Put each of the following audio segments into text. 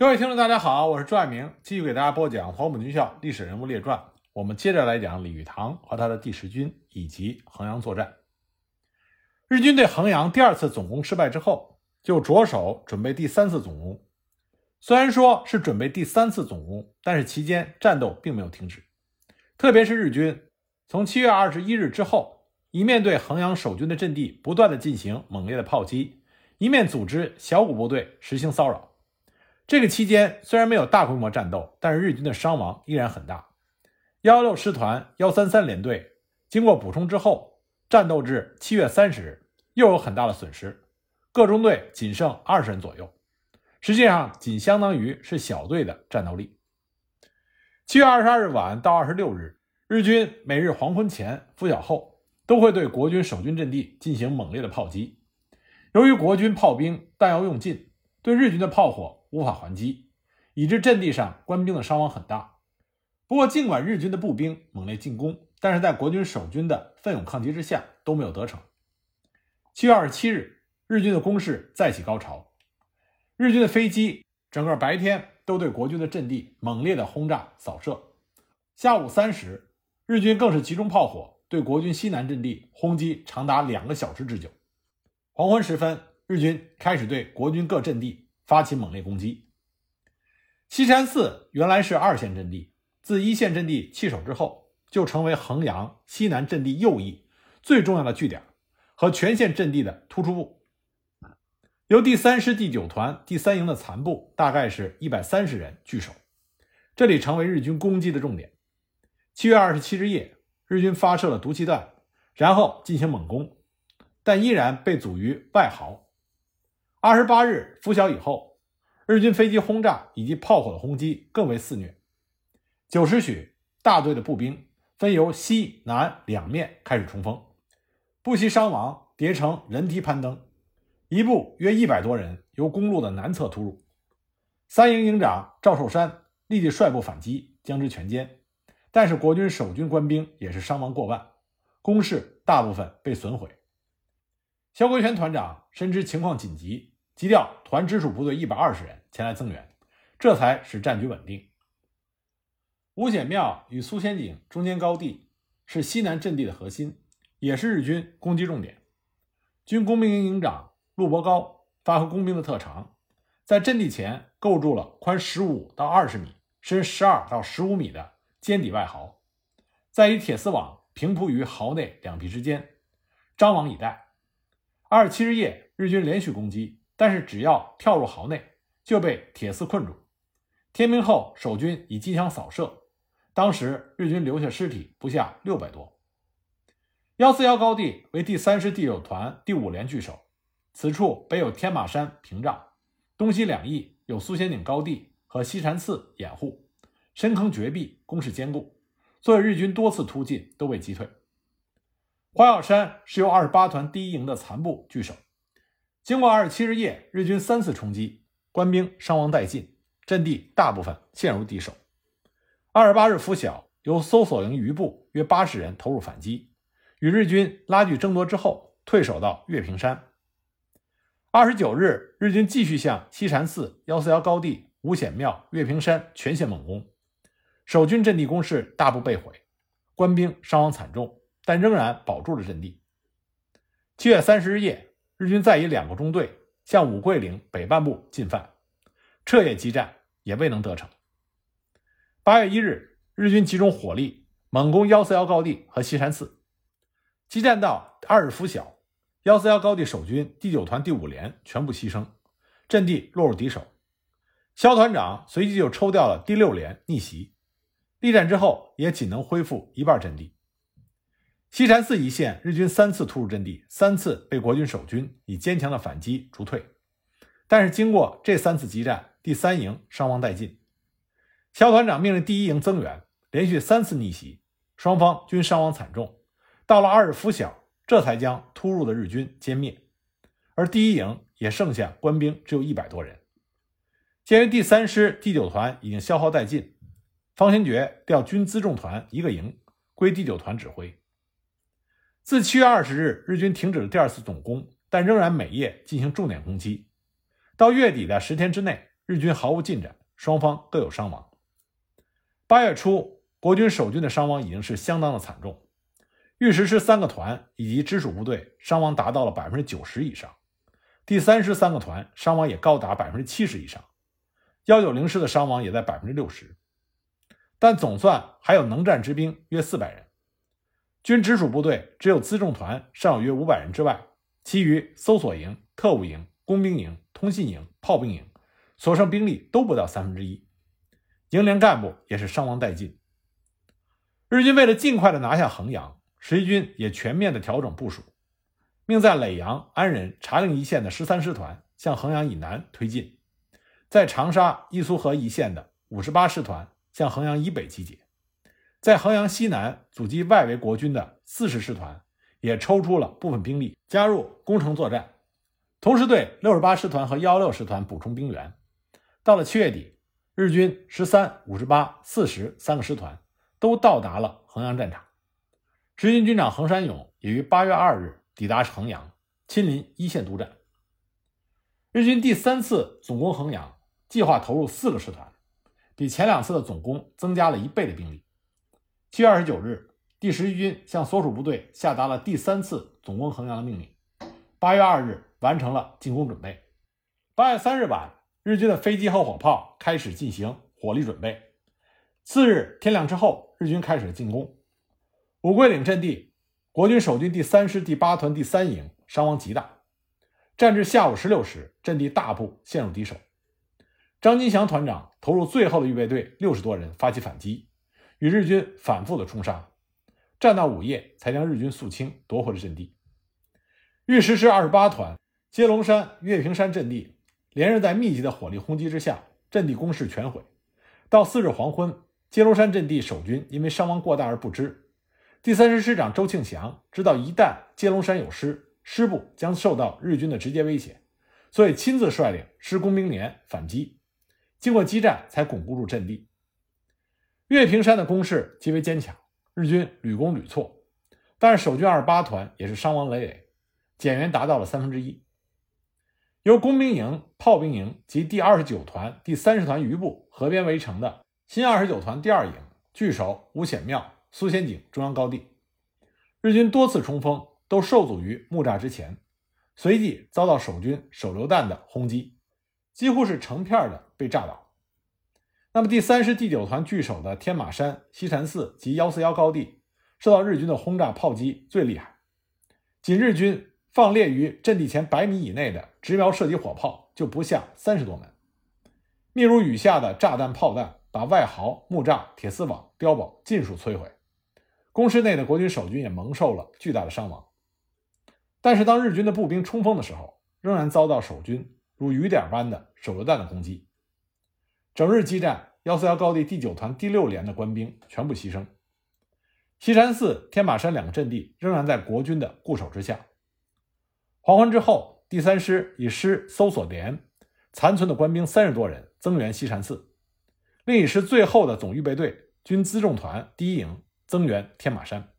各位听众，大家好，我是朱爱明，继续给大家播讲《黄埔军校历史人物列传》。我们接着来讲李玉堂和他的第十军以及衡阳作战。日军对衡阳第二次总攻失败之后，就着手准备第三次总攻。虽然说是准备第三次总攻，但是期间战斗并没有停止。特别是日军从七月二十一日之后，一面对衡阳守军的阵地不断的进行猛烈的炮击，一面组织小股部队实行骚扰。这个期间虽然没有大规模战斗，但是日军的伤亡依然很大。幺六师团幺三三联队经过补充之后，战斗至七月三十日又有很大的损失，各中队仅剩二十人左右，实际上仅相当于是小队的战斗力。七月二十二日晚到二十六日，日军每日黄昏前、拂晓后都会对国军守军阵地进行猛烈的炮击。由于国军炮兵弹药用尽，对日军的炮火。无法还击，以致阵地上官兵的伤亡很大。不过，尽管日军的步兵猛烈进攻，但是在国军守军的奋勇抗击之下，都没有得逞。七月二十七日，日军的攻势再起高潮，日军的飞机整个白天都对国军的阵地猛烈的轰炸扫射。下午三时，日军更是集中炮火对国军西南阵地轰击，长达两个小时之久。黄昏时分，日军开始对国军各阵地。发起猛烈攻击。西山寺原来是二线阵地，自一线阵地弃守之后，就成为衡阳西南阵地右翼最重要的据点和全线阵地的突出部。由第三师第九团第三营的残部，大概是一百三十人据守，这里成为日军攻击的重点。七月二十七日夜，日军发射了毒气弹，然后进行猛攻，但依然被阻于外壕。二十八日拂晓以后，日军飞机轰炸以及炮火的轰击更为肆虐。九时许，大队的步兵分由西南两面开始冲锋，不惜伤亡，叠成人梯攀登。一部约一百多人由公路的南侧突入，三营营长赵寿山立即率部反击，将之全歼。但是国军守军官兵也是伤亡过万，工事大部分被损毁。肖国权团长深知情况紧急。急调团直属部队一百二十人前来增援，这才使战局稳定。五显庙与苏仙井中间高地是西南阵地的核心，也是日军攻击重点。军工兵营营长陆伯高发挥工兵的特长，在阵地前构筑了宽十五到二十米、深十二到十五米的尖底外壕，再以铁丝网平铺于壕内两壁之间，张网以待。二十七日夜，日军连续攻击。但是只要跳入壕内，就被铁丝困住。天明后，守军以机枪扫射，当时日军留下尸体不下六百多。幺四幺高地为第三师第九团第五连据守，此处北有天马山屏障，东西两翼有苏仙岭高地和西禅寺掩护，深坑绝壁，工事坚固，所以日军多次突进都被击退。花药山是由二十八团第一营的残部据守。经过二十七日夜，日军三次冲击，官兵伤亡殆尽，阵地大部分陷入敌手。二十八日拂晓，由搜索营余部约八十人投入反击，与日军拉锯争夺之后，退守到月平山。二十九日，日军继续向西禅寺、幺四幺高地、五显庙、月平山全线猛攻，守军阵地攻势大部被毁，官兵伤亡惨重，但仍然保住了阵地。七月三十日夜。日军再以两个中队向五桂岭北半部进犯，彻夜激战也未能得逞。八月一日，日军集中火力猛攻幺四幺高地和西山寺，激战到二日拂晓，幺四幺高地守军第九团第五连全部牺牲，阵地落入敌手。肖团长随即就抽调了第六连逆袭，力战之后也仅能恢复一半阵地。西禅寺一线，日军三次突入阵地，三次被国军守军以坚强的反击逐退。但是经过这三次激战，第三营伤亡殆尽。肖团长命令第一营增援，连续三次逆袭，双方均伤亡惨重。到了二日拂晓，这才将突入的日军歼灭。而第一营也剩下官兵只有一百多人。鉴于第三师第九团已经消耗殆尽，方先觉调军辎重团一个营归第九团指挥。自七月二十日，日军停止了第二次总攻，但仍然每夜进行重点攻击。到月底的十天之内，日军毫无进展，双方各有伤亡。八月初，国军守军的伤亡已经是相当的惨重，御十师三个团以及直属部队伤亡达到了百分之九十以上，第三师三个团伤亡也高达百分之七十以上，幺九零师的伤亡也在百分之六十。但总算还有能战之兵约四百人，军直属部队只有辎重团尚有约五百人之外，其余搜索营、特务营、工兵营、通信营、炮兵营所剩兵力都不到三分之一。营连干部也是伤亡殆尽。日军为了尽快的拿下衡阳，十一军也全面的调整部署，命在耒阳、安仁、茶陵一线的十三师团向衡阳以南推进，在长沙、伊苏河一线的五十八师团向衡阳以北集结，在衡阳西南阻击外围国军的四十师团也抽出了部分兵力加入攻城作战，同时对六十八师团和幺六师团补充兵员。到了七月底。日军十三、五十八、四十三个师团都到达了衡阳战场。十军军长横山勇也于八月二日抵达衡阳，亲临一线督战。日军第三次总攻衡阳，计划投入四个师团，比前两次的总攻增加了一倍的兵力。七月二十九日，第十一军向所属部队下达了第三次总攻衡阳的命令。八月二日，完成了进攻准备。八月三日晚。日军的飞机和火炮开始进行火力准备。次日天亮之后，日军开始进攻五桂岭阵地。国军守军第三师第八团第三营伤亡极大，战至下午十六时，阵地大部陷入敌手。张金祥团长投入最后的预备队六十多人发起反击，与日军反复的冲杀，战到午夜才将日军肃清，夺回了阵地。豫十师二十八团接龙山、岳平山阵地。连日在密集的火力轰击之下，阵地攻势全毁。到四日黄昏，接龙山阵地守军因为伤亡过大而不知。第三师师长周庆祥知道一旦接龙山有失，师部将受到日军的直接威胁，所以亲自率领师工兵连反击。经过激战，才巩固住阵地。岳平山的攻势极为坚强，日军屡攻屡挫，但是守军二十八团也是伤亡累累，减员达到了三分之一。由工兵营、炮兵营及第二十九团、第三十团余部合编围成的新二十九团第二营，据守五显庙、苏仙井中央高地。日军多次冲锋都受阻于木栅之前，随即遭到守军手榴弹的轰击，几乎是成片的被炸倒。那么第三师第九团据守的天马山、西禅寺及幺四幺高地，受到日军的轰炸炮击最厉害，仅日军。放列于阵地前百米以内的直瞄射击火炮就不下三十多门，密如雨下的炸弹炮弹把外壕、木栅、铁丝网、碉堡尽数摧毁，工事内的国军守军也蒙受了巨大的伤亡。但是，当日军的步兵冲锋的时候，仍然遭到守军如雨点般的手榴弹的攻击。整日激战，幺四幺高地第九团第六连的官兵全部牺牲。西山寺、天马山两个阵地仍然在国军的固守之下。黄昏之后，第三师以师搜索连残存的官兵三十多人增援西禅寺，另一师最后的总预备队军辎重团第一营增援天马山。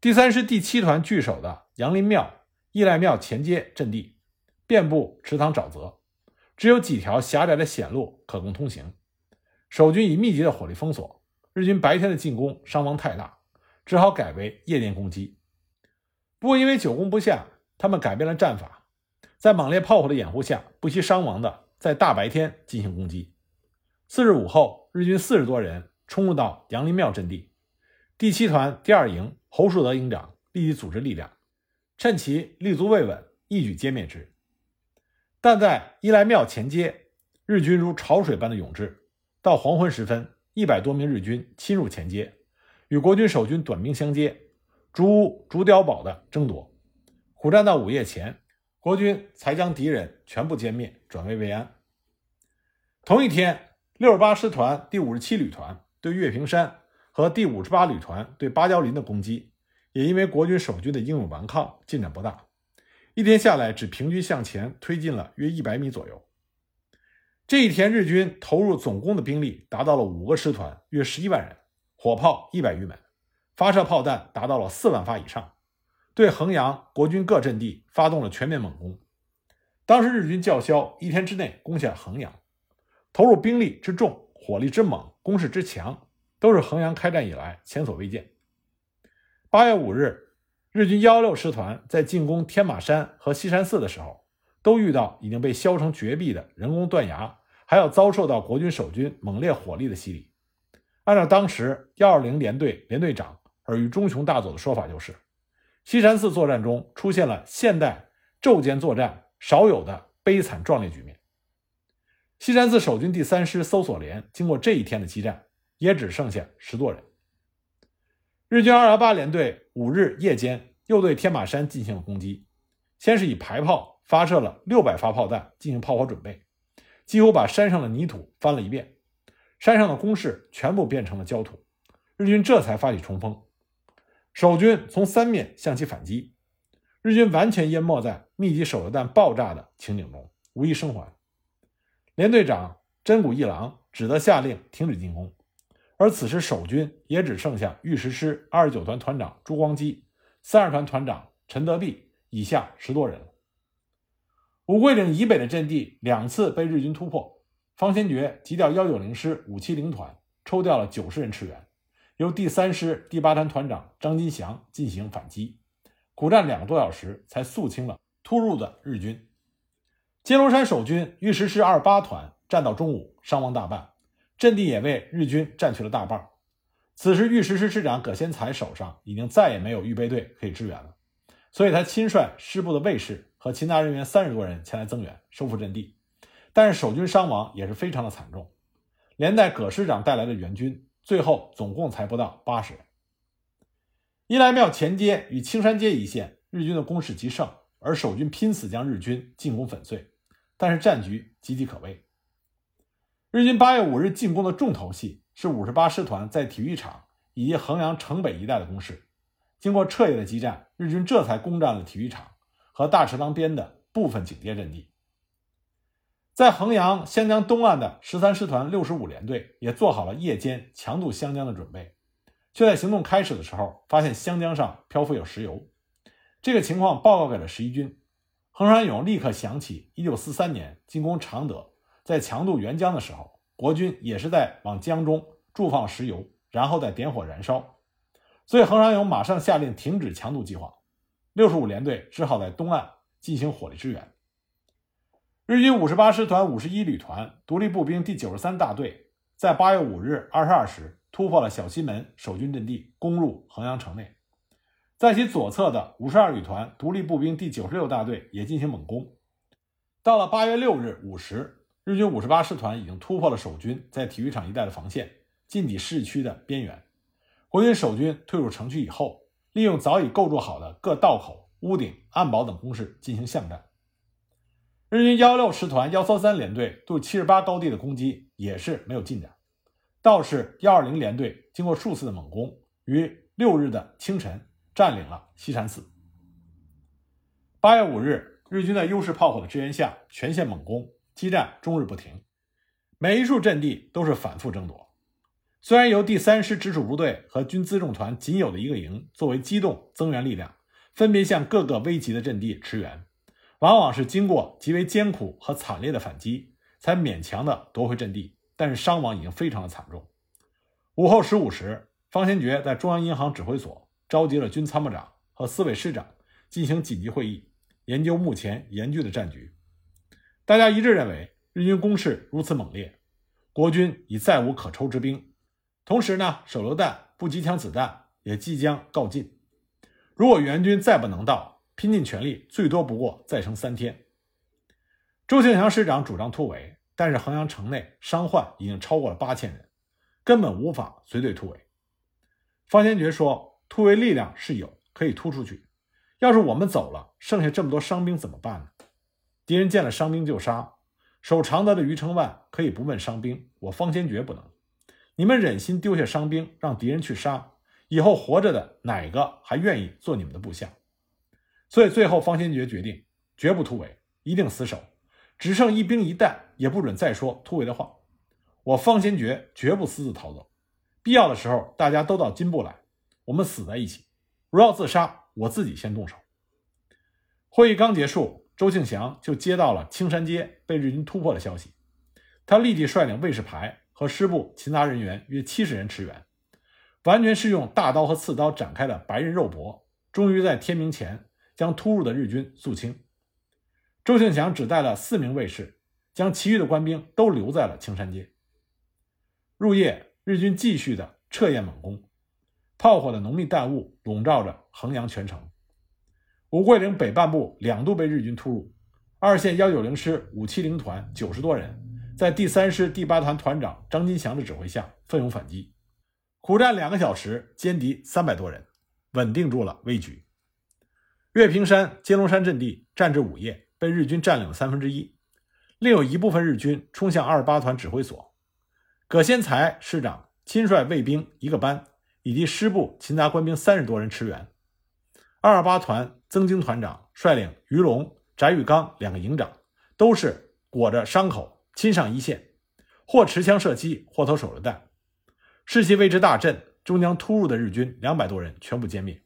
第三师第七团据守的杨林庙、义赖庙前街阵地，遍布池塘沼泽，只有几条狭窄的险路可供通行。守军以密集的火力封锁，日军白天的进攻伤亡太大，只好改为夜间攻击。不过因为久攻不下。他们改变了战法，在猛烈炮火的掩护下，不惜伤亡的在大白天进行攻击。次日午后，日军四十多人冲入到杨林庙阵地，第七团第二营侯树德营长立即组织力量，趁其立足未稳，一举歼灭之。但在伊来庙前街，日军如潮水般的涌至，到黄昏时分，一百多名日军侵入前街，与国军守军短兵相接，逐屋逐碉堡的争夺。苦战到午夜前，国军才将敌人全部歼灭，转危为安。同一天，六十八师团第五十七旅团对岳平山和第五十八旅团对芭蕉林的攻击，也因为国军守军的英勇顽抗，进展不大。一天下来，只平均向前推进了约一百米左右。这一天，日军投入总攻的兵力达到了五个师团，约十一万人，火炮一百余门，发射炮弹达到了四万发以上。对衡阳国军各阵地发动了全面猛攻，当时日军叫嚣一天之内攻下衡阳，投入兵力之重、火力之猛、攻势之强，都是衡阳开战以来前所未见。八月五日，日军幺六师团在进攻天马山和西山寺的时候，都遇到已经被削成绝壁的人工断崖，还要遭受到国军守军猛烈火力的洗礼。按照当时幺二零联队联队长尔虞忠雄大佐的说法，就是西山寺作战中出现了现代昼间作战。少有的悲惨壮烈局面。西山寺守军第三师搜索连经过这一天的激战，也只剩下十多人。日军二幺八联队五日夜间又对天马山进行了攻击，先是以排炮发射了六百发炮弹进行炮火准备，几乎把山上的泥土翻了一遍，山上的工事全部变成了焦土。日军这才发起冲锋，守军从三面向其反击。日军完全淹没在密集手榴弹爆炸的情景中，无一生还。连队长真谷一郎只得下令停止进攻，而此时守军也只剩下御十师二十九团团长朱光基、三十团团长陈德弼以下十多人了。五桂岭以北的阵地两次被日军突破，方先觉急调幺九零师五七零团抽调了九十人驰援，由第三师第八团团长张金祥进行反击。苦战两个多小时，才肃清了突入的日军。金龙山守军御十师二八团战到中午，伤亡大半，阵地也被日军占去了大半。此时，御十师师长葛先才手上已经再也没有预备队可以支援了，所以他亲率师部的卫士和勤杂人员三十多人前来增援，收复阵地。但是守军伤亡也是非常的惨重，连带葛师长带来的援军，最后总共才不到八十人。伊来庙前街与青山街一线，日军的攻势极盛，而守军拼死将日军进攻粉碎，但是战局岌岌可危。日军八月五日进攻的重头戏是五十八师团在体育场以及衡阳城北一带的攻势。经过彻夜的激战，日军这才攻占了体育场和大池塘边的部分警戒阵地。在衡阳湘江东岸的十三师团六十五联队也做好了夜间强渡湘江的准备。却在行动开始的时候，发现湘江上漂浮有石油，这个情况报告给了十一军，衡山勇立刻想起1943年进攻常德，在强渡沅江的时候，国军也是在往江中注放石油，然后再点火燃烧，所以横山勇马上下令停止强渡计划，六十五联队只好在东岸进行火力支援。日军五十八师团五十一旅团独立步兵第九十三大队在八月五日二十二时。突破了小西门守军阵地，攻入衡阳城内。在其左侧的五十二旅团独立步兵第九十六大队也进行猛攻。到了八月六日午时，日军五十八师团已经突破了守军在体育场一带的防线，进抵市区的边缘。国军守军退入城区以后，利用早已构筑好的各道口、屋顶、暗堡等工事进行巷战。日军幺六师团幺三三联队对七十八高地的攻击也是没有进展。倒是幺二零联队经过数次的猛攻，于六日的清晨占领了西山寺。八月五日，日军在优势炮火的支援下，全线猛攻，激战终日不停，每一处阵地都是反复争夺。虽然由第三师直属部队和军辎重团仅有的一个营作为机动增援力量，分别向各个危急的阵地驰援，往往是经过极为艰苦和惨烈的反击，才勉强的夺回阵地。但是伤亡已经非常的惨重。午后十五时，方先觉在中央银行指挥所召集了军参谋长和四位师长进行紧急会议，研究目前严峻的战局。大家一致认为，日军攻势如此猛烈，国军已再无可抽之兵。同时呢，手榴弹、步机枪子弹也即将告尽。如果援军再不能到，拼尽全力，最多不过再撑三天。周庆祥师长主张突围。但是衡阳城内伤患已经超过了八千人，根本无法随队突围。方先觉说：“突围力量是有，可以突出去。要是我们走了，剩下这么多伤兵怎么办呢？敌人见了伤兵就杀。守常德的余承万可以不问伤兵，我方先觉不能。你们忍心丢下伤兵让敌人去杀？以后活着的哪个还愿意做你们的部下？所以最后方先觉决定绝不突围，一定死守。”只剩一兵一弹，也不准再说突围的话。我方先觉绝不私自逃走，必要的时候大家都到金部来，我们死在一起。如要自杀，我自己先动手。会议刚结束，周庆祥就接到了青山街被日军突破的消息，他立即率领卫士排和师部勤杂人员约七十人驰援，完全是用大刀和刺刀展开的白刃肉搏，终于在天明前将突入的日军肃清。周庆祥只带了四名卫士，将其余的官兵都留在了青山街。入夜，日军继续的彻夜猛攻，炮火的浓密弹雾笼罩着衡阳全城。五桂岭北半部两度被日军突入，二线幺九零师五七零团九十多人，在第三师第八团团长张金祥的指挥下奋勇反击，苦战两个小时，歼敌三百多人，稳定住了危局。岳平山、金龙山阵地战至午夜。被日军占领了三分之一，另有一部分日军冲向二十八团指挥所。葛先才师长亲率卫兵一个班，以及师部勤杂官兵三十多人驰援。二二八团曾经团长率领于龙、翟玉刚两个营长，都是裹着伤口亲上一线，或持枪射击，或投手榴弹。士气为之大振，终将突入的日军两百多人全部歼灭，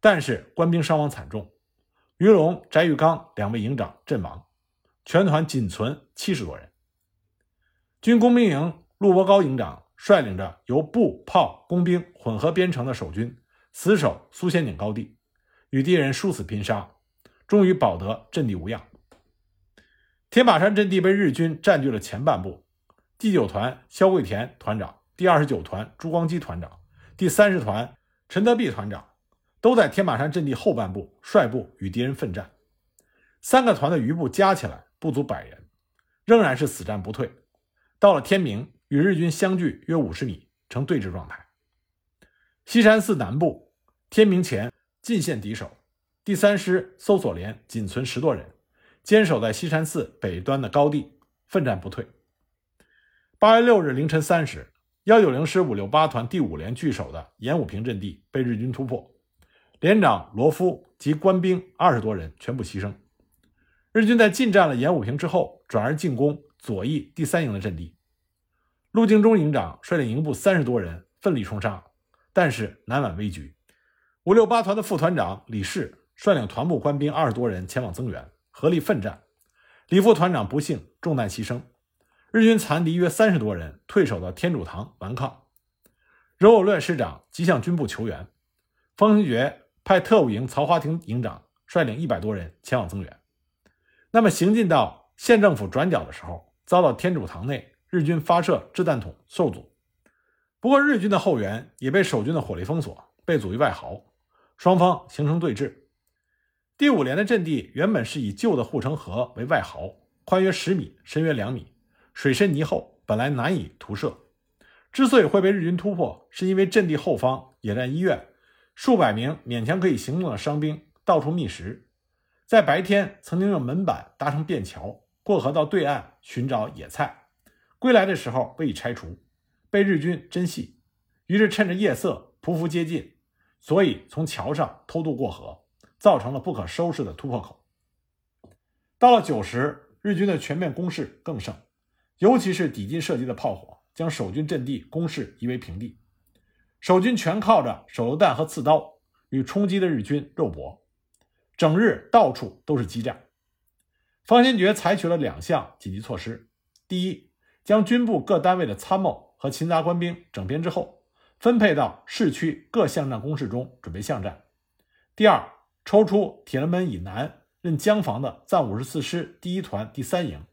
但是官兵伤亡惨重。于龙、翟玉刚两位营长阵亡，全团仅存七十多人。军工兵营陆伯高营长率领着由步炮工兵混合编成的守军，死守苏仙岭高地，与敌人殊死拼杀，终于保得阵地无恙。天马山阵地被日军占据了前半部，第九团肖桂田团长、第二十九团朱光基团长、第三十团陈德弼团长。都在天马山阵地后半部率部与敌人奋战，三个团的余部加起来不足百人，仍然是死战不退。到了天明，与日军相距约五十米，呈对峙状态。西山寺南部，天明前尽现敌手，第三师搜索连仅存十多人，坚守在西山寺北端的高地，奋战不退。八月六日凌晨三时，幺九零师五六八团第五连据守的严武坪阵地被日军突破。连长罗夫及官兵二十多人全部牺牲。日军在进占了严武坪之后，转而进攻左翼第三营的阵地。陆敬忠营长率领营部三十多人奋力冲杀，但是难挽危局。五六八团的副团长李世率领团部官兵二十多人前往增援，合力奋战。李副团长不幸中弹牺牲。日军残敌约三十多人退守到天主堂顽抗。柔有乱师长即向军部求援，方兴觉。派特务营曹华亭营长率领一百多人前往增援。那么行进到县政府转角的时候，遭到天主堂内日军发射掷弹筒受阻。不过日军的后援也被守军的火力封锁，被阻于外壕，双方形成对峙。第五连的阵地原本是以旧的护城河为外壕，宽约十米，深约两米，水深泥厚，本来难以徒射。之所以会被日军突破，是因为阵地后方野战医院。数百名勉强可以行动的伤兵到处觅食，在白天曾经用门板搭成便桥过河到对岸寻找野菜，归来的时候被已拆除，被日军珍惜，于是趁着夜色匍匐接近，所以从桥上偷渡过河，造成了不可收拾的突破口。到了九时，日军的全面攻势更盛，尤其是抵近射击的炮火，将守军阵地攻势夷为平地。守军全靠着手榴弹和刺刀与冲击的日军肉搏，整日到处都是激战。方先觉采取了两项紧急措施：第一，将军部各单位的参谋和勤杂官兵整编之后，分配到市区各巷战工事中准备巷战；第二，抽出铁门以南任江防的暂五十四师第一团第三营，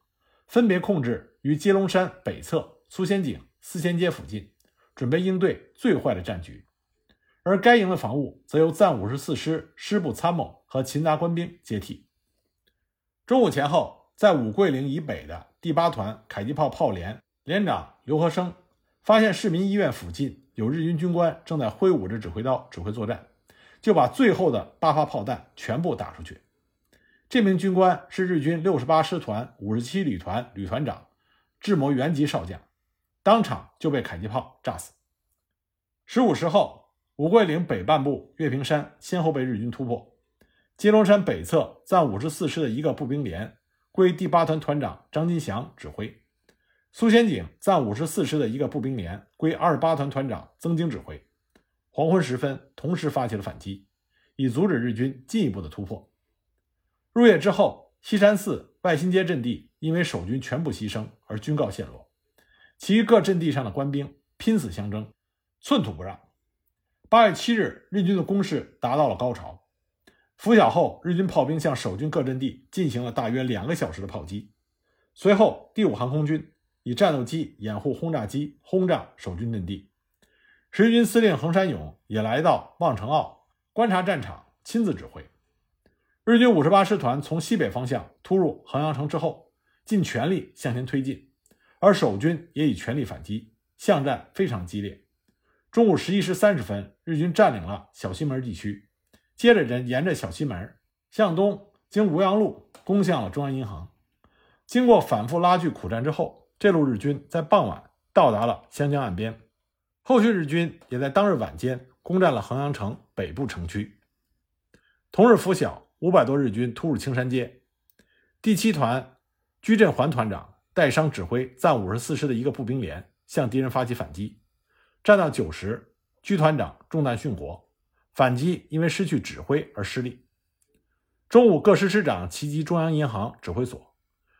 分别控制于接龙山北侧苏仙井四仙街附近。准备应对最坏的战局，而该营的防务则由暂五十四师师部参谋和勤杂官兵接替。中午前后，在五桂岭以北的第八团迫击炮炮连连长刘和生发现市民医院附近有日军军官正在挥舞着指挥刀指挥作战，就把最后的八发炮弹全部打出去。这名军官是日军六十八师团五十七旅团旅团长，智谋原级少将。当场就被迫击炮炸死。十五时后，五桂岭北半部岳平山先后被日军突破。金龙山北侧暂五十四师的一个步兵连归第八团团长张金祥指挥；苏仙井暂五十四师的一个步兵连归二十八团团长曾经指挥。黄昏时分，同时发起了反击，以阻止日军进一步的突破。入夜之后，西山寺、外新街阵地因为守军全部牺牲而均告陷落，其余各阵地上的官兵拼死相争，寸土不让。八月七日，日军的攻势达到了高潮。拂晓后，日军炮兵向守军各阵地进行了大约两个小时的炮击。随后，第五航空军以战斗机掩护轰炸机轰炸守军阵地。十一军司令横山勇也来到望城坳观察战场，亲自指挥。日军五十八师团从西北方向突入衡阳城之后，尽全力向前推进，而守军也以全力反击，巷战非常激烈。中午十一时三十分，日军占领了小西门地区，接着人沿着小西门向东，经吴阳路攻向了中央银行。经过反复拉锯苦战之后，这路日军在傍晚到达了湘江岸边。后续日军也在当日晚间攻占了衡阳城北部城区。同日拂晓。五百多日军突入青山街，第七团居振环团长带伤指挥暂五十四师的一个步兵连向敌人发起反击，战到九时，居团长中弹殉国，反击因为失去指挥而失利。中午，各师师长齐集中央银行指挥所，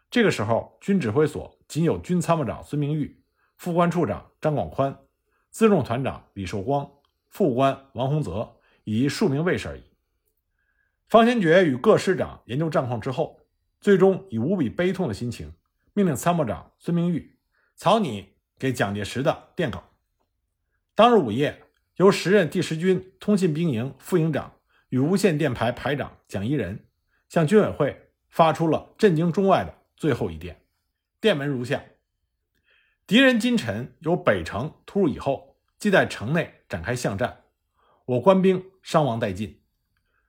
这个时候军指挥所仅有军参谋长孙明玉、副官处长张广宽、辎重团长李寿光、副官王洪泽以及数名卫士而已。方先觉与各师长研究战况之后，最终以无比悲痛的心情，命令参谋长孙明玉草拟给蒋介石的电稿。当日午夜，由时任第十军通信兵营副营长与无线电排排长蒋一仁向军委会发出了震惊中外的最后一电。电文如下：敌人今晨由北城突入以后，即在城内展开巷战，我官兵伤亡殆尽。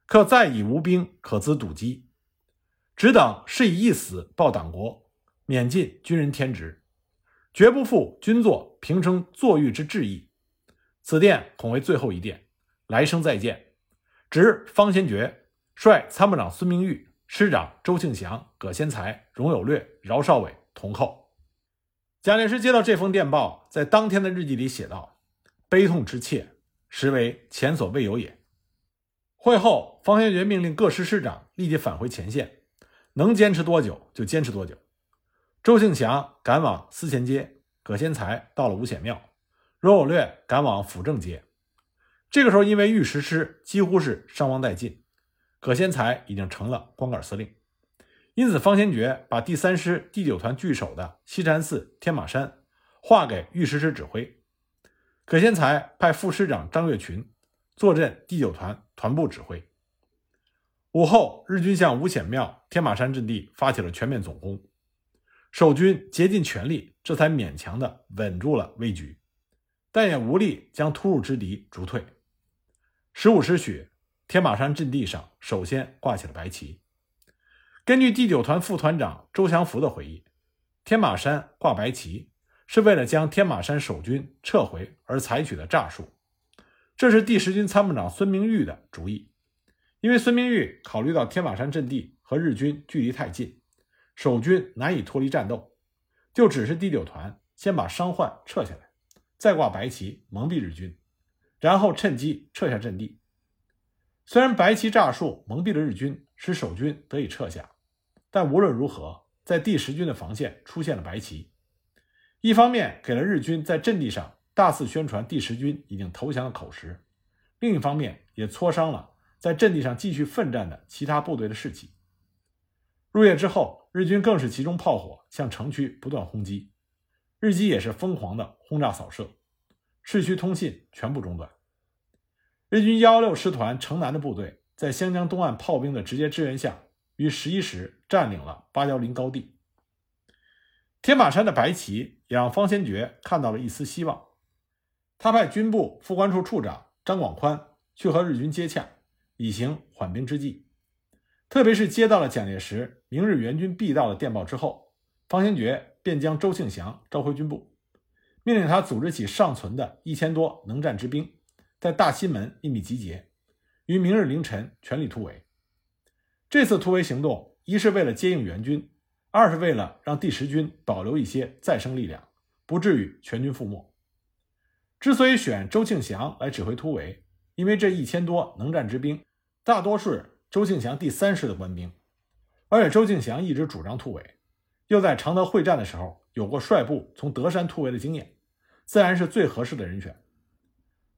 可再以无兵可资堵击，只等是以一死报党国，免尽军人天职，绝不负军座平生坐御之志意。此电恐为最后一电，来生再见。直方先觉率参谋长孙明玉、师长周庆祥、葛先才、荣有略、饶少伟同后。蒋介石接到这封电报，在当天的日记里写道：“悲痛之切，实为前所未有也。”会后，方先觉命令各师师长立即返回前线，能坚持多久就坚持多久。周庆祥赶往思前街，葛先才到了五显庙，荣有略赶往辅政街。这个时候，因为御十师几乎是伤亡殆尽，葛先才已经成了光杆司令，因此方先觉把第三师第九团据守的西禅寺、天马山划给御十师指挥，葛先才派副师长张月群。坐镇第九团团部指挥。午后，日军向五显庙、天马山阵地发起了全面总攻，守军竭尽全力，这才勉强的稳住了危局，但也无力将突入之敌逐退。十五时许，天马山阵地上首先挂起了白旗。根据第九团副团长周祥福的回忆，天马山挂白旗是为了将天马山守军撤回而采取的诈术。这是第十军参谋长孙明玉的主意，因为孙明玉考虑到天马山阵地和日军距离太近，守军难以脱离战斗，就指示第九团先把伤患撤下来，再挂白旗蒙蔽日军，然后趁机撤下阵地。虽然白旗诈术蒙蔽了日军，使守军得以撤下，但无论如何，在第十军的防线出现了白旗，一方面给了日军在阵地上。大肆宣传第十军已经投降的口实，另一方面也挫伤了在阵地上继续奋战的其他部队的士气。入夜之后，日军更是集中炮火向城区不断轰击，日机也是疯狂的轰炸扫射，市区通信全部中断。日军幺幺六师团城南的部队在湘江东岸炮兵的直接支援下，于十一时占领了八幺零高地。天马山的白旗也让方先觉看到了一丝希望。他派军部副官处处长张广宽去和日军接洽，以行缓兵之计。特别是接到了蒋介石明日援军必到的电报之后，方先觉便将周庆祥召回军部，命令他组织起尚存的一千多能战之兵，在大西门秘密集结，于明日凌晨全力突围。这次突围行动，一是为了接应援军，二是为了让第十军保留一些再生力量，不至于全军覆没。之所以选周庆祥来指挥突围，因为这一千多能战之兵，大多是周庆祥第三师的官兵，而且周庆祥一直主张突围，又在常德会战的时候有过率部从德山突围的经验，自然是最合适的人选。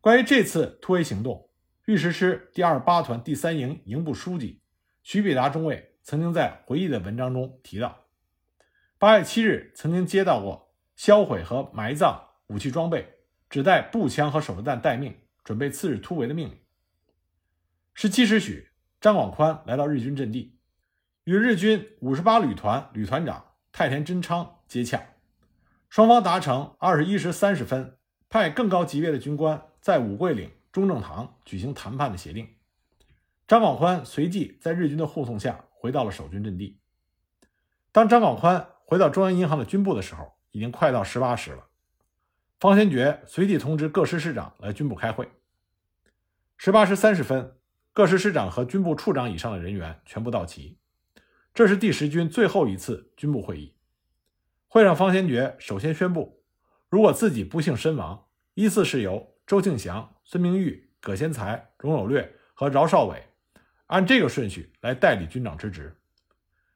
关于这次突围行动，御史师第二八团第三营营部书记徐必达中尉曾经在回忆的文章中提到，八月七日曾经接到过销毁和埋葬武器装备，只带步枪和手榴弹待命，准备次日突围的命令。十七时许，张广宽来到日军阵地，与日军五十八旅团旅团长太田真昌接洽，双方达成二十一时三十分派更高级别的军官在五桂岭中正堂举行谈判的协定。张广宽随即在日军的护送下回到了守军阵地。当张广宽回到中央银行的军部的时候，已经快到十八时了。方先觉随即通知各师师长来军部开会。十八时三十分。各师师长和军部处长以上的人员全部到齐，这是第十军最后一次军部会议。会上，方先觉首先宣布，如果自己不幸身亡，依次是由周庆祥、孙明玉、葛先才、荣有略和饶少伟按这个顺序来代理军长之职。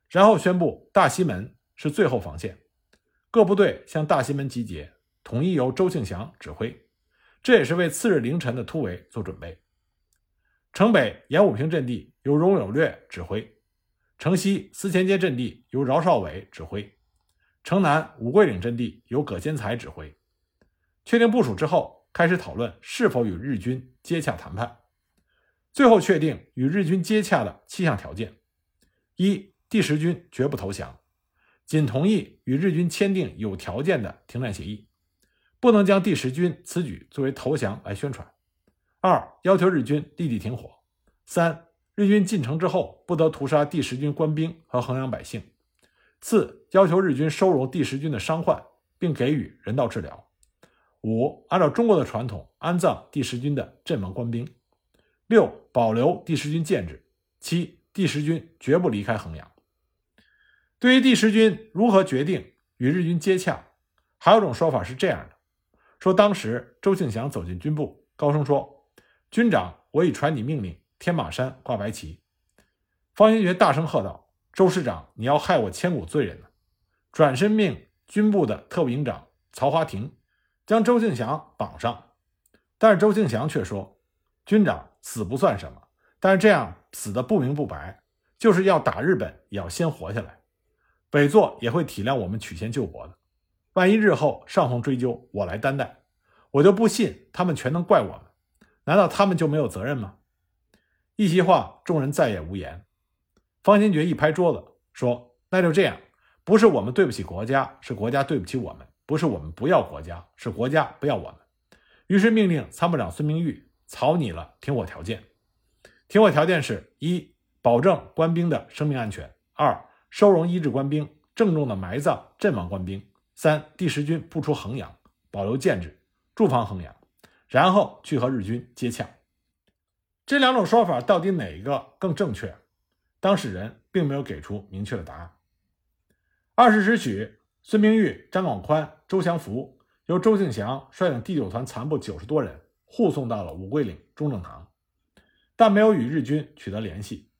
然后宣布大西门是最后防线，各部队向大西门集结，统一由周庆祥指挥。这也是为次日凌晨的突围做准备。城北严武平阵地由荣有略指挥，城西思前街阵地由饶少伟指挥，城南五桂岭阵地由葛坚才指挥。确定部署之后，开始讨论是否与日军接洽谈判。最后确定与日军接洽的七项条件：一、第十军绝不投降，仅同意与日军签订有条件的停战协议，不能将第十军此举作为投降来宣传。二、要求日军立即停火。三、日军进城之后，不得屠杀第十军官兵和衡阳百姓。四、要求日军收容第十军的伤患，并给予人道治疗。五、按照中国的传统，安葬第十军的阵亡官兵。六、保留第十军建制。七、第十军绝不离开衡阳。对于第十军如何决定与日军接洽，还有种说法是这样的：说当时周庆祥走进军部，高声说。军长，我已传你命令，天马山挂白旗。方先觉大声喝道：“周师长，你要害我千古罪人呢！”转身命军部的特务营长曹华亭将周庆祥绑上。但是周庆祥却说：“军长死不算什么，但是这样死的不明不白，就是要打日本也要先活下来。北座也会体谅我们曲线救国的。万一日后上峰追究，我来担待，我就不信他们全能怪我们。”难道他们就没有责任吗？一席话，众人再也无言。方先觉一拍桌子说：“那就这样，不是我们对不起国家，是国家对不起我们；不是我们不要国家，是国家不要我们。”于是命令参谋长孙明玉草拟了停火条件。停火条件是：一、保证官兵的生命安全；二、收容医治官兵，郑重的埋葬阵亡官兵；三、第十军不出衡阳，保留建制，驻防衡阳。然后去和日军接洽，这两种说法到底哪一个更正确？当事人并没有给出明确的答案。二十时许，孙明玉、张广宽、周祥福由周庆祥率领第九团残部九十多人护送到了五桂岭中正堂，但没有与日军取得联系。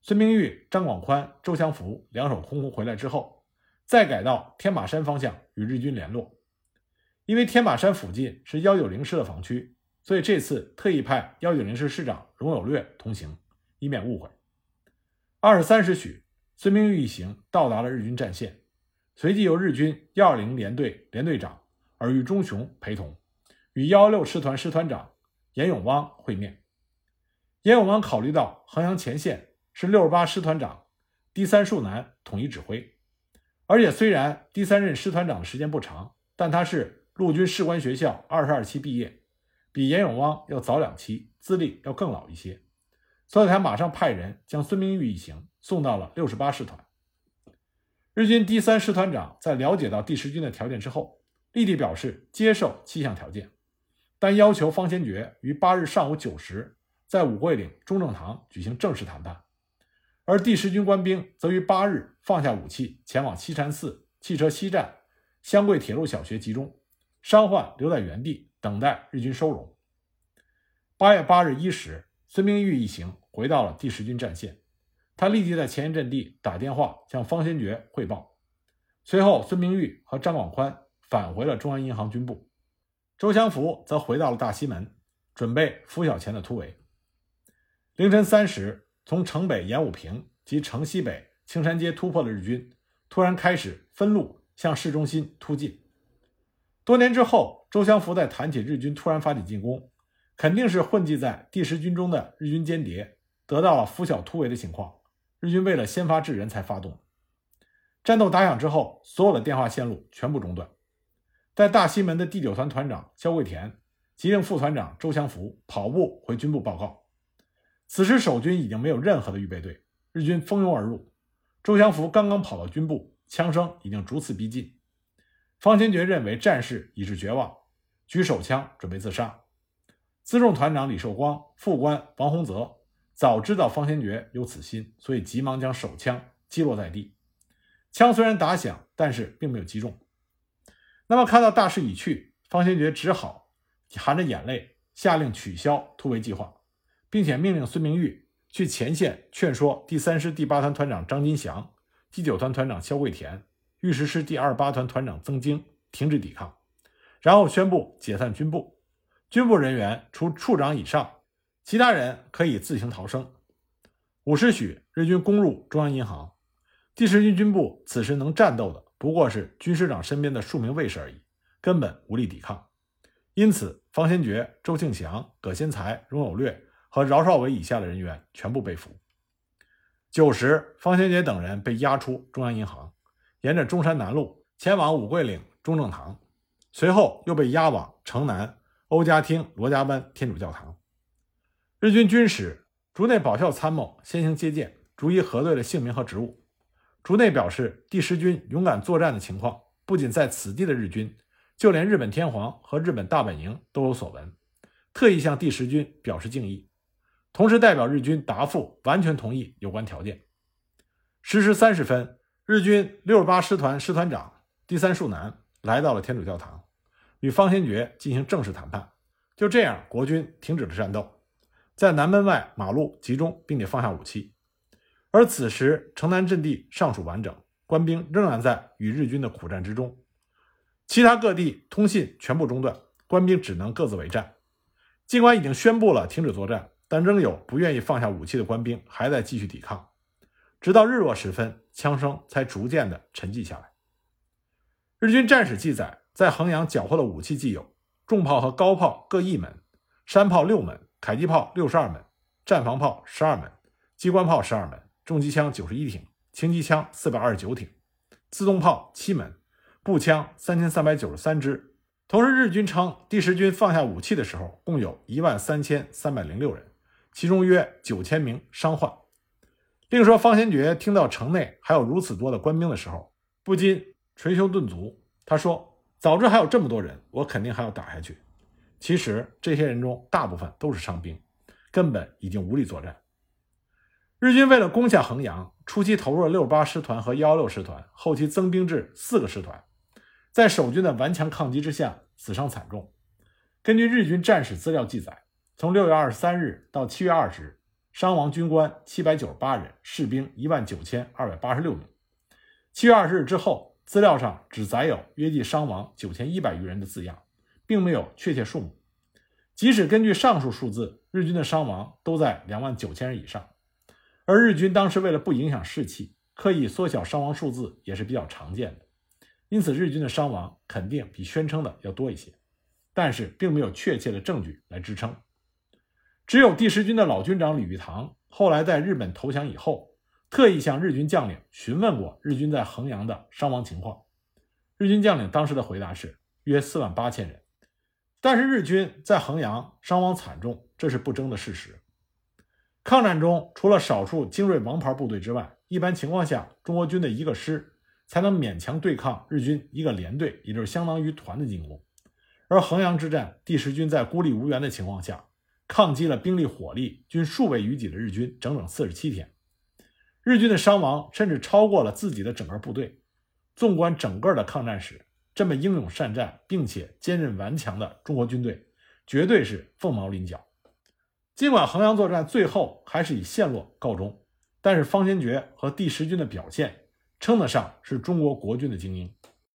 孙明玉、张广宽、周祥福两手空空回来之后，再改到天马山方向与日军联络。因为天马山附近是幺九零师的防区，所以这次特意派幺九零师师长荣有略同行，以免误会。二十三时许，孙明玉一行到达了日军战线，随即由日军幺二零联队联队长尔虞忠雄陪同，与幺六师团师团长严永汪会面。严永汪考虑到衡阳前线是六十八师团长第三树南统一指挥，而且虽然第三任师团长的时间不长，但他是。陆军士官学校二十二期毕业，比严永汪要早两期，资历要更老一些，所以他马上派人将孙明玉一行送到了六十八师团。日军第三师团长在了解到第十军的条件之后，立即表示接受七项条件，但要求方先觉于八日上午九时在五桂岭中正堂举行正式谈判，而第十军官兵则于八日放下武器，前往西禅寺汽车西站湘桂铁路小学集中。伤患留在原地等待日军收容。八月八日一时，孙明玉一行回到了第十军战线，他立即在前沿阵地打电话向方先觉汇报。随后，孙明玉和张广宽返回了中央银行军部，周祥福则回到了大西门，准备拂晓前的突围。凌晨三时，从城北演武坪及城西北青山街突破的日军，突然开始分路向市中心突进。多年之后，周祥福在谈起日军突然发起进攻，肯定是混迹在第十军中的日军间谍得到了拂晓突围的情况。日军为了先发制人才发动。战斗打响之后，所有的电话线路全部中断。在大西门的第九团团长肖桂田急令副团长周祥福跑步回军部报告。此时守军已经没有任何的预备队，日军蜂拥而入。周祥福刚刚跑到军部，枪声已经逐次逼近。方先觉认为战事已至绝望，举手枪准备自杀。辎重团长李寿光、副官王洪泽早知道方先觉有此心，所以急忙将手枪击落在地。枪虽然打响，但是并没有击中。那么看到大势已去，方先觉只好含着眼泪下令取消突围计划。并且命令孙明玉去前线劝说第三师第八团团长张金祥、第九团团长肖桂田、第十师第二八团团长曾经停止抵抗，然后宣布解散军部，军部人员除处长以上，其他人可以自行逃生。五时许，日军攻入中央银行，第十军军部此时能战斗的不过是军师长身边的数名卫士而已，根本无力抵抗。因此，方先觉、周庆祥、葛先才、荣有略。和饶少伟以下的人员全部被俘。九时，方先觉等人被押出中央银行，沿着中山南路前往五桂岭中正堂，随后又被押往城南欧家厅罗家湾天主教堂。日军军使竹内保孝参谋先行接见，逐一核对了姓名和职务。竹内表示，第十军勇敢作战的情况，不仅在此地的日军，就连日本天皇和日本大本营都有所闻，特意向第十军表示敬意。同时，代表日军答复完全同意有关条件。十时三十分，日军六十八师团师团长第三树南来到了天主教堂，与方先觉进行正式谈判。就这样，国军停止了战斗，在南门外马路集中，并且放下武器。而此时，城南阵地尚属完整，官兵仍然在与日军的苦战之中。其他各地通信全部中断，官兵只能各自为战。尽管已经宣布了停止作战。但仍有不愿意放下武器的官兵还在继续抵抗，直到日落时分，枪声才逐渐的沉寂下来。日军战史记载，在衡阳缴获的武器既有重炮和高炮各一门，山炮六门，迫击炮六十二门，战防炮十二门，机关炮十二门，重机枪九十一挺，轻机枪四百二十九挺，自动炮七门，步枪三千三百九十三支。同时，日军称第十军放下武器的时候，共有一万三千三百零六人。其中约九千名伤患。另说，方先觉听到城内还有如此多的官兵的时候，不禁捶胸顿足。他说：“早知还有这么多人，我肯定还要打下去。”其实，这些人中大部分都是伤兵，根本已经无力作战。日军为了攻下衡阳，初期投入了六十八师团和幺幺六师团，后期增兵至四个师团，在守军的顽强抗击之下，死伤惨重。根据日军战史资料记载。从六月二十三日到七月二十日，伤亡军官七百九十八人，士兵一万九千二百八十六名。七月二十日之后，资料上只载有约计伤亡九千一百余人的字样，并没有确切数目。即使根据上述数字，日军的伤亡都在两万九千人以上。而日军当时为了不影响士气，刻意缩小伤亡数字也是比较常见的。因此，日军的伤亡肯定比宣称的要多一些，但是并没有确切的证据来支撑。只有第十军的老军长李玉堂后来在日本投降以后，特意向日军将领询问过日军在衡阳的伤亡情况。日军将领当时的回答是约四万八千人，但是日军在衡阳伤亡惨重，这是不争的事实。抗战中，除了少数精锐王牌部队之外，一般情况下，中国军的一个师才能勉强对抗日军一个连队，也就是相当于团的进攻。而衡阳之战，第十军在孤立无援的情况下。抗击了兵力火力均数倍于己的日军整整四十七天，日军的伤亡甚至超过了自己的整个部队。纵观整个的抗战史，这么英勇善战并且坚韧顽强的中国军队，绝对是凤毛麟角。尽管衡阳作战最后还是以陷落告终，但是方先觉和第十军的表现称得上是中国国军的精英。